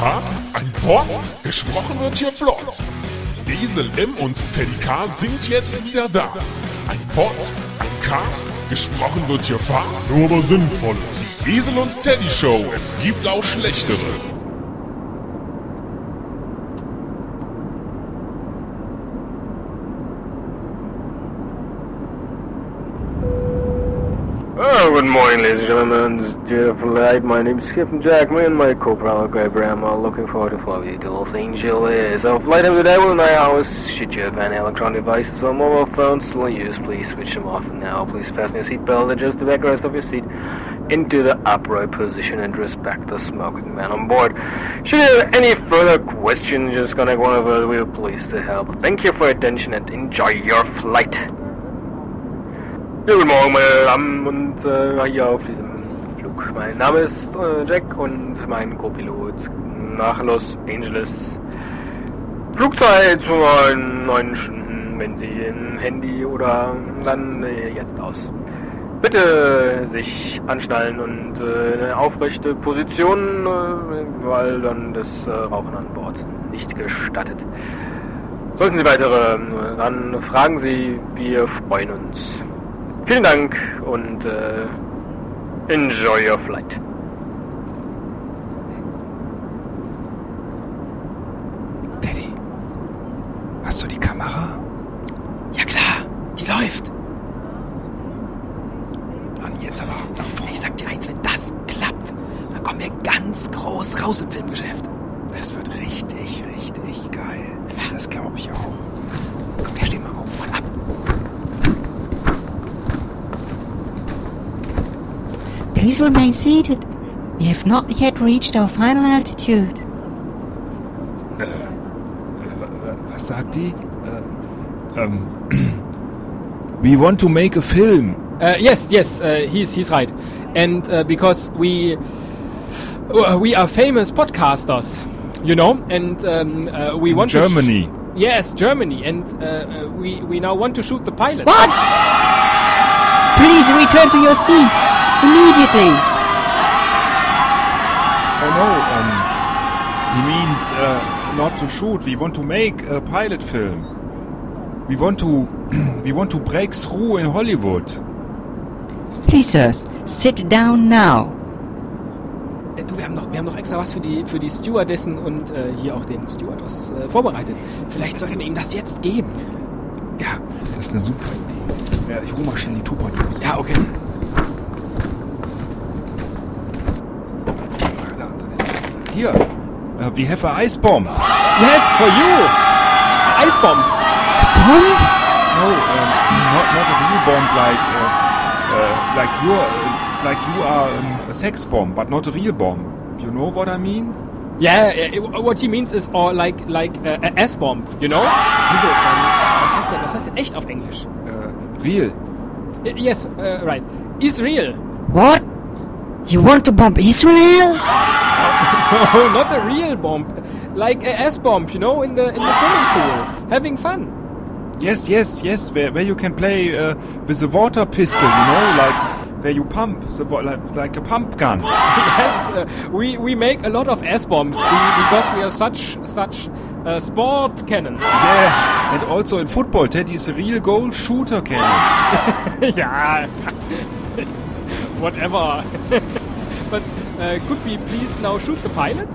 Pod, gesprochen wird hier flott. Esel M und Teddy K sind jetzt wieder da. Ein Pod, ein Cast, gesprochen wird hier fast. Nur aber Sinnvolles. Die Esel und Teddy Show, es gibt auch schlechtere. Good morning, ladies and gentlemen. Is beautiful night. My name is Skipper Jack. Me and my co-pilot Abraham are looking forward to flying you to Los Angeles. Our flight of the day will nine hours. Should you have any electronic devices or mobile phones still in use, please switch them off now. Please fasten your seatbelt, adjust the backrest of your seat into the upright position and respect the smoking man on board. Should you have any further questions, just contact one of us. We're pleased to help. Thank you for your attention and enjoy your flight. Ja, guten Morgen, meine Damen und äh, hier auf diesem Flug. Mein Name ist äh, Jack und mein Co-Pilot nach Los Angeles. Flugzeit zu neun Stunden, wenn Sie ein Handy oder dann äh, jetzt aus. Bitte sich anschnallen und äh, eine aufrechte Position, äh, weil dann das äh, Rauchen an Bord nicht gestattet. Sollten Sie weitere, äh, dann fragen Sie, wir freuen uns. Vielen Dank und äh, enjoy your flight. Teddy, hast du die Kamera? Ja klar, die läuft. Und jetzt aber ab nach vorne. Ich sag dir eins, wenn das klappt, dann kommen wir ganz groß raus im Filmgeschäft. Das wird richtig, richtig geil. Das glaube ich auch. Please remain seated. We have not yet reached our final altitude. Äh, Was sagt die? Äh, ähm, we want to make a film. Uh, yes, yes, uh, he's he's right, and uh, because we uh, we are famous podcasters, you know, and um, uh, we In want Germany. To sh- yes, Germany, and uh, uh, we we now want to shoot the pilot. What? Please return to your seats immediately. Oh no, um, he means uh, not to shoot. We want to make a pilot film. We want to, we want to break through in Hollywood. Please, sirs, sit down now. Äh, Du, wir haben noch wir haben noch extra was für die für die Stewardessen und äh, hier auch den Stewardess äh, vorbereitet. Vielleicht sollten wir ihm das jetzt geben. Ja, das ist eine super Idee. Ja, ich hole mal schnell die Tupperdose. Ja, okay. Ist es. Hier, uh, we have a ice bomb. Yes, for you. Ice bomb. Bomb? No, um, not not a real bomb like uh, uh, like you're uh, like you are um, a sex bomb, but not a real bomb. You know what I mean? Yeah, uh, what he means is or like like uh, a ass bomb, you know? Wieso? Ähm, was heißt denn? Was heißt denn echt auf Englisch? Uh, real. Yes, uh, right. Is real. What? You want to bomb Israel? Oh, not a real bomb. Like a ass bomb, you know, in the in the swimming pool, having fun. Yes, yes, yes. Where, where you can play uh, with a water pistol, you know, like where you pump, the, like, like a pump gun. yes, uh, we we make a lot of S bombs because we are such such uh, sport cannons. Yeah, and also in football, Teddy is a real goal shooter cannon. yeah. Whatever. but Uh, could we please now shoot the pilot?